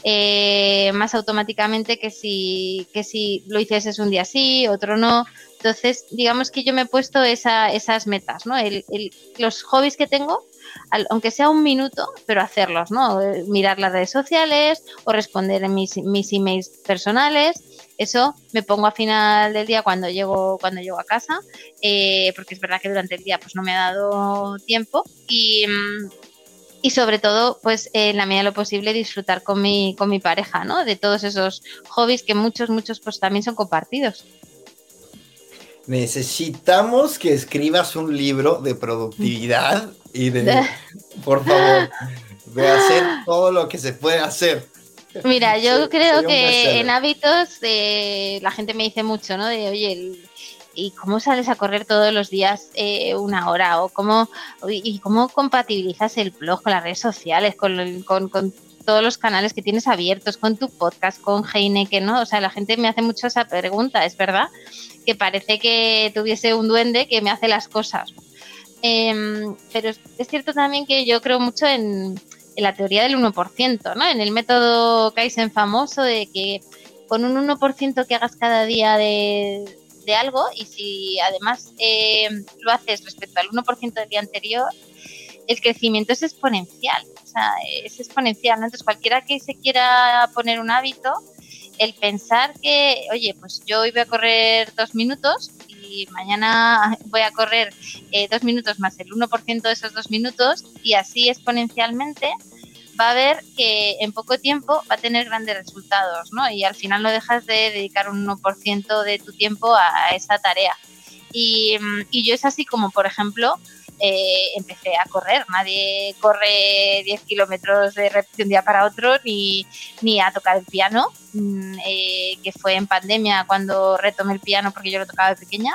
eh, más automáticamente que si, que si lo hicieses un día sí, otro no. Entonces, digamos que yo me he puesto esa, esas metas, ¿no? los hobbies que tengo, aunque sea un minuto, pero hacerlos, ¿no? Mirar las redes sociales o responder en mis, mis emails personales. Eso me pongo a final del día cuando llego, cuando llego a casa, eh, porque es verdad que durante el día pues no me ha dado tiempo y, y sobre todo, pues en la medida de lo posible disfrutar con mi, con mi pareja, ¿no? De todos esos hobbies que muchos, muchos pues también son compartidos. Necesitamos que escribas un libro de productividad y de, <laughs> por favor, de hacer todo lo que se puede hacer. Mira, yo creo que en hábitos eh, la gente me dice mucho, ¿no? De, oye, ¿y cómo sales a correr todos los días eh, una hora? ¿O cómo, y cómo compatibilizas el blog con las redes sociales, con, con, con todos los canales que tienes abiertos, con tu podcast, con Heineken, ¿no? O sea, la gente me hace mucho esa pregunta, es verdad, que parece que tuviese un duende que me hace las cosas. Em, pero es cierto también que yo creo mucho en, la teoría del 1%, ¿no? En el método Kaizen famoso de que con un 1% que hagas cada día de, algo y si además eh, lo haces respecto al 1% del día anterior, el crecimiento es exponencial, o sea, es exponencial. Entonces cualquiera que se quiera poner un hábito, el pensar que, oye, pues yo hoy voy a correr dos minutos mañana voy a correr eh, dos minutos más el 1% de esos dos minutos y así exponencialmente va a ver que en poco tiempo va a tener grandes resultados, ¿no? Y al final no dejas de dedicar un 1% de tu tiempo a, esa tarea. Y, y, yo es así como, por ejemplo, eh, empecé a correr. Nadie corre 10 kilómetros de, de un día para otro ni, ni a tocar el piano, mm, eh, que fue en pandemia cuando retomé el piano porque yo lo tocaba de pequeña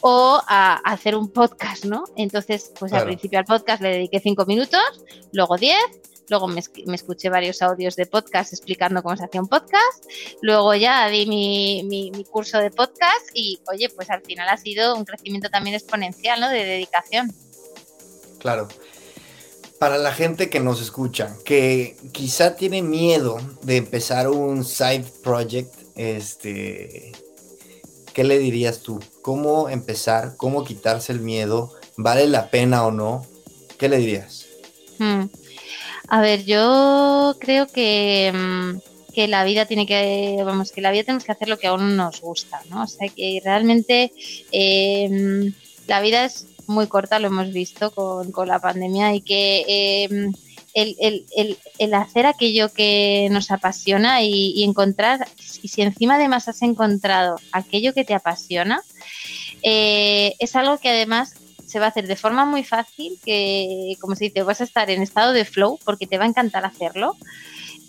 o a, hacer un podcast, ¿no? Entonces, pues al principio al podcast le dediqué cinco minutos, luego diez, luego me, escuché varios audios de podcast explicando cómo se hacía un podcast, luego ya di mi, mi, curso de podcast y, oye, pues al final ha sido un crecimiento también exponencial, ¿no? De dedicación. Claro. Para la gente que nos escucha, que quizá tiene miedo de empezar un side project, este, ¿qué le dirías tú? ¿Cómo empezar? ¿Cómo quitarse el miedo? ¿Vale la pena o no? ¿Qué le dirías? Hmm. A ver, yo creo que, mm, que, la vida tiene que, vamos, que la vida tenemos que hacer lo que a uno nos gusta, ¿no? O sea, que realmente em, la vida es muy corta, lo hemos visto con, con la pandemia y que em, el, el, el, el, hacer aquello que nos apasiona y, y, encontrar, y si encima además has encontrado aquello que te apasiona, eh, es algo que además se va a hacer de forma muy fácil, que como se dice, vas a estar en estado de flow porque te va a encantar hacerlo.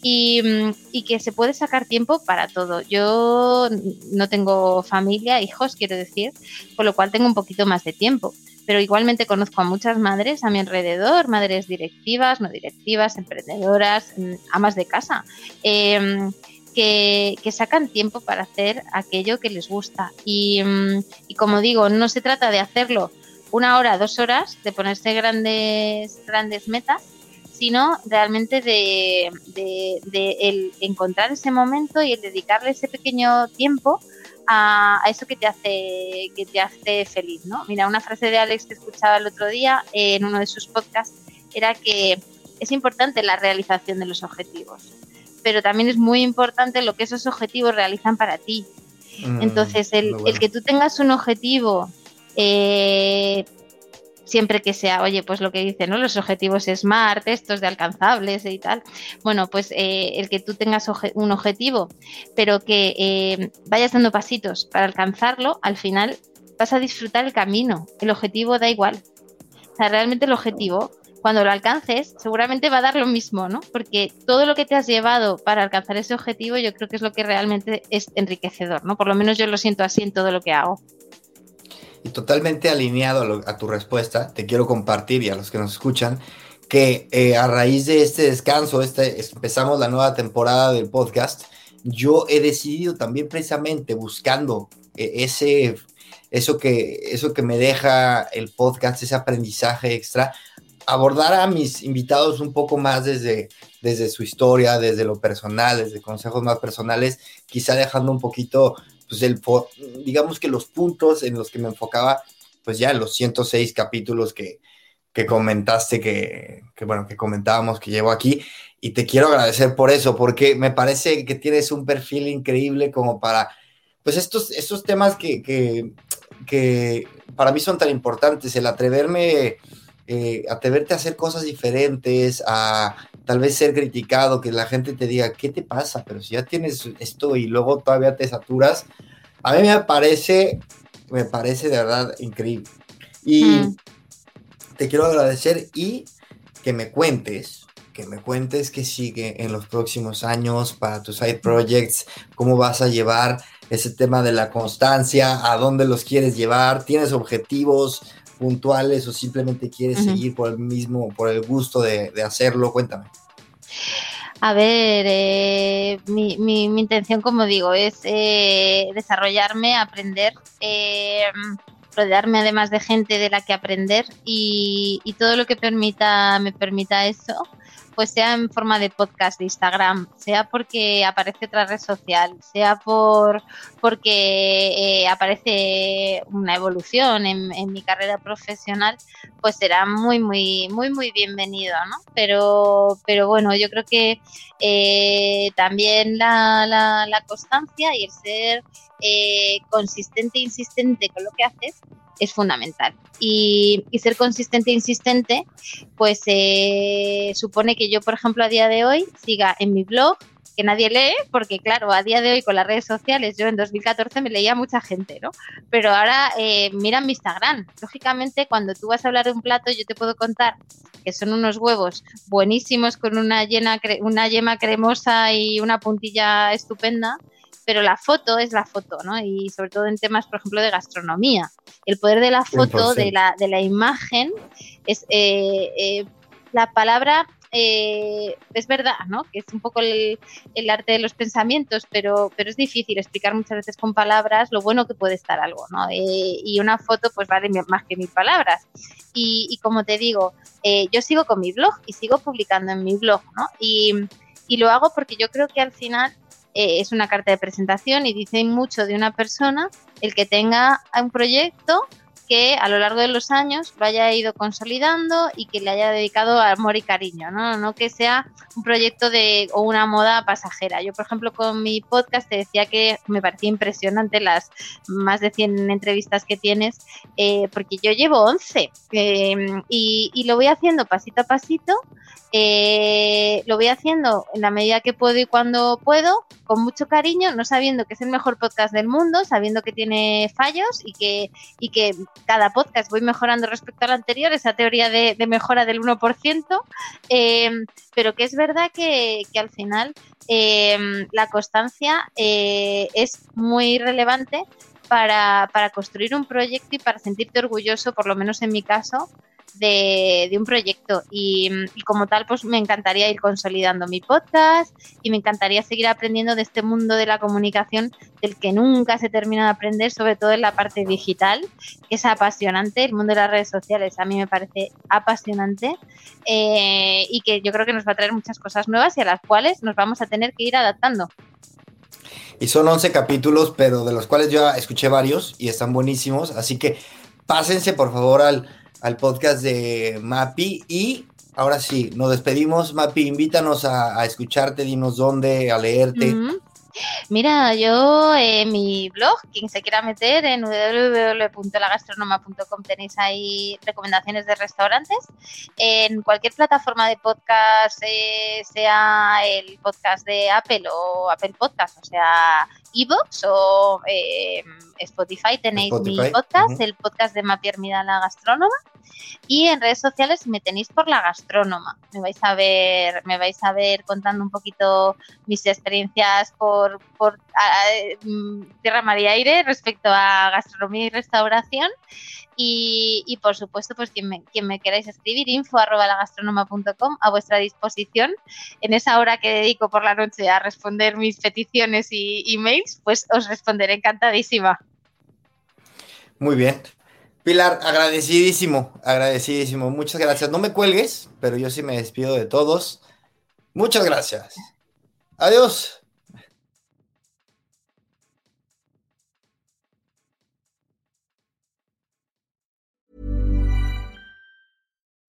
Y, y, que se puede sacar tiempo para todo. Yo no tengo familia, hijos, quiero decir, por lo cual tengo un poquito más de tiempo. Pero igualmente conozco a muchas madres a mi alrededor, madres directivas, no directivas, emprendedoras, mm, amas de casa. Eh, que, sacan tiempo para hacer aquello que les gusta. Y, mm, y, como digo, no se trata de hacerlo una hora, dos horas, de ponerse grandes, grandes metas, sino realmente de, de, el encontrar ese momento y el dedicarle ese pequeño tiempo a, a, eso que te hace que te hace feliz, ¿no? Mira, una frase de Alex que escuchaba el otro día en uno de sus podcasts era que es importante la realización de los objetivos pero también es muy importante lo que esos objetivos realizan para ti. Mm, Entonces, el, que tú tengas un objetivo, eh, siempre que sea, oye, pues lo que dicen, ¿no? Los objetivos SMART, estos de alcanzables y tal. Bueno, pues eh, el que tú tengas un objetivo, pero que eh, vayas dando pasitos para alcanzarlo, al final vas a disfrutar el camino. El objetivo da igual. O sea, realmente el objetivo cuando lo alcances, seguramente va a dar lo mismo, ¿no? Porque todo lo que te has llevado para alcanzar ese objetivo, yo creo que es lo que realmente es enriquecedor, ¿no? Por lo menos yo lo siento así en todo lo que hago. Y totalmente alineado a, tu respuesta, te quiero compartir y a los que nos escuchan que eh, a raíz de este descanso, este, empezamos la nueva temporada del podcast, yo he decidido también precisamente buscando eh, ese, eso, que, eso que me deja el podcast, ese aprendizaje extra, abordar a mis invitados un poco más desde, desde su historia, desde lo personal, desde consejos más personales, quizá dejando un poquito, pues, el, digamos que los puntos en los que me enfocaba, pues ya en los 106 capítulos que, que comentaste, que, que, bueno, que comentábamos que llevo aquí. Y te quiero agradecer por eso, porque me parece que tienes un perfil increíble como para, pues estos, estos temas que, que, que para mí son tan importantes, el atreverme, eh, atreverte a hacer cosas diferentes, a tal vez ser criticado, que la gente te diga, ¿qué te pasa? Pero si ya tienes esto y luego todavía te saturas, a mí me parece, me parece de verdad increíble. Y mm. te quiero agradecer y que me cuentes, que me cuentes qué sigue en los próximos años para tus side projects, cómo vas a llevar ese tema de la constancia, a dónde los quieres llevar, tienes objetivos puntuales o simplemente quieres seguir por el mismo, por el gusto de, hacerlo, cuéntame. A ver, eh, mi, mi, intención, como digo, es eh, desarrollarme, aprender, eh, rodearme además de gente de la que aprender y, y todo lo que permita me permita eso, pues sea en forma de podcast de Instagram, sea porque aparece otra red social, sea por porque eh, aparece una evolución en, mi carrera profesional, pues será muy, muy, muy, muy bienvenido, ¿no? Pero, pero bueno, yo creo que eh, también la, la, constancia y el ser eh, consistente e insistente con lo que haces es fundamental. Y, ser consistente e insistente, pues eh, supone que yo, por ejemplo, a día de hoy siga en mi blog, que nadie lee, porque claro, a día de hoy con las redes sociales, yo en 2014 me leía mucha gente, ¿no? Pero ahora eh, miran mi Instagram. Lógicamente, cuando tú vas a hablar de un plato, yo te puedo contar que son unos huevos buenísimos con una, llena, una yema cremosa y una puntilla estupenda, pero la foto es la foto, ¿no? Y sobre todo en temas, por ejemplo, de gastronomía. El poder de la foto, de la, de la imagen, es eh, eh, la palabra eh, es verdad, ¿no? Que es un poco el, arte de los pensamientos, pero, pero es difícil explicar muchas veces con palabras lo bueno que puede estar algo, ¿no? y una foto, pues vale más que mil palabras. Y, como te digo, yo sigo con mi blog y sigo publicando en mi blog, ¿no? Y, y lo hago porque yo creo que al final eh, es una carta de presentación y dice mucho de una persona el que tenga un proyecto que a lo largo de los años lo haya ido consolidando y que le haya dedicado amor y cariño, ¿no? No que sea un proyecto de o una moda pasajera. Yo, por ejemplo, con mi podcast te decía que me parecía impresionante las más de 100 entrevistas que tienes, eh, porque yo llevo 11 em, y, lo voy haciendo pasito a pasito eh, lo voy haciendo en la medida que puedo y cuando puedo, con mucho cariño, no sabiendo que es el mejor podcast del mundo, sabiendo que tiene fallos y que, y que cada podcast voy mejorando respecto al anterior, esa teoría de, mejora del 1%, eh, pero que es verdad que, al final eh, la constancia es muy relevante para, para construir un proyecto y para sentirte orgulloso, por lo menos en mi caso, de, un proyecto. Y, como tal pues me encantaría ir consolidando mi podcast y me encantaría seguir aprendiendo de este mundo de la comunicación del que nunca se termina de aprender, sobre todo en la parte digital, que es apasionante, el mundo de las redes sociales a mí me parece apasionante eh, y que yo creo que nos va a traer muchas cosas nuevas y a las cuales nos vamos a tener que ir adaptando. Y son 11 capítulos, pero de los cuales yo escuché varios y están buenísimos, así que pásense por favor al, al podcast de Mapi. Y ahora sí, nos despedimos. Mapi, invítanos a, escucharte, dinos dónde, a leerte. Mira, yo en mi blog, quien se quiera meter en www.lagastronoma.com tenéis ahí recomendaciones de restaurantes. En cualquier plataforma de podcast, eh, sea el podcast de Apple o Apple Podcast, o sea, Evox o eh, Spotify, tenéis mi podcast, el podcast de Mapi Hermida la Gastrónoma. Y en redes sociales me tenéis por la gastrónoma. Me vais a ver, me vais a ver contando un poquito mis experiencias por, por mm, Tierra, María Aire respecto a gastronomía y restauración. Y, por supuesto, pues quien me, queráis escribir, info arroba a vuestra disposición. En esa hora que dedico por la noche a responder mis peticiones y emails, pues os responderé encantadísima. Muy bien. Pilar, agradecidísimo, agradecidísimo. Muchas gracias. No me cuelgues, pero yo sí me despido de todos. Muchas gracias. Adiós.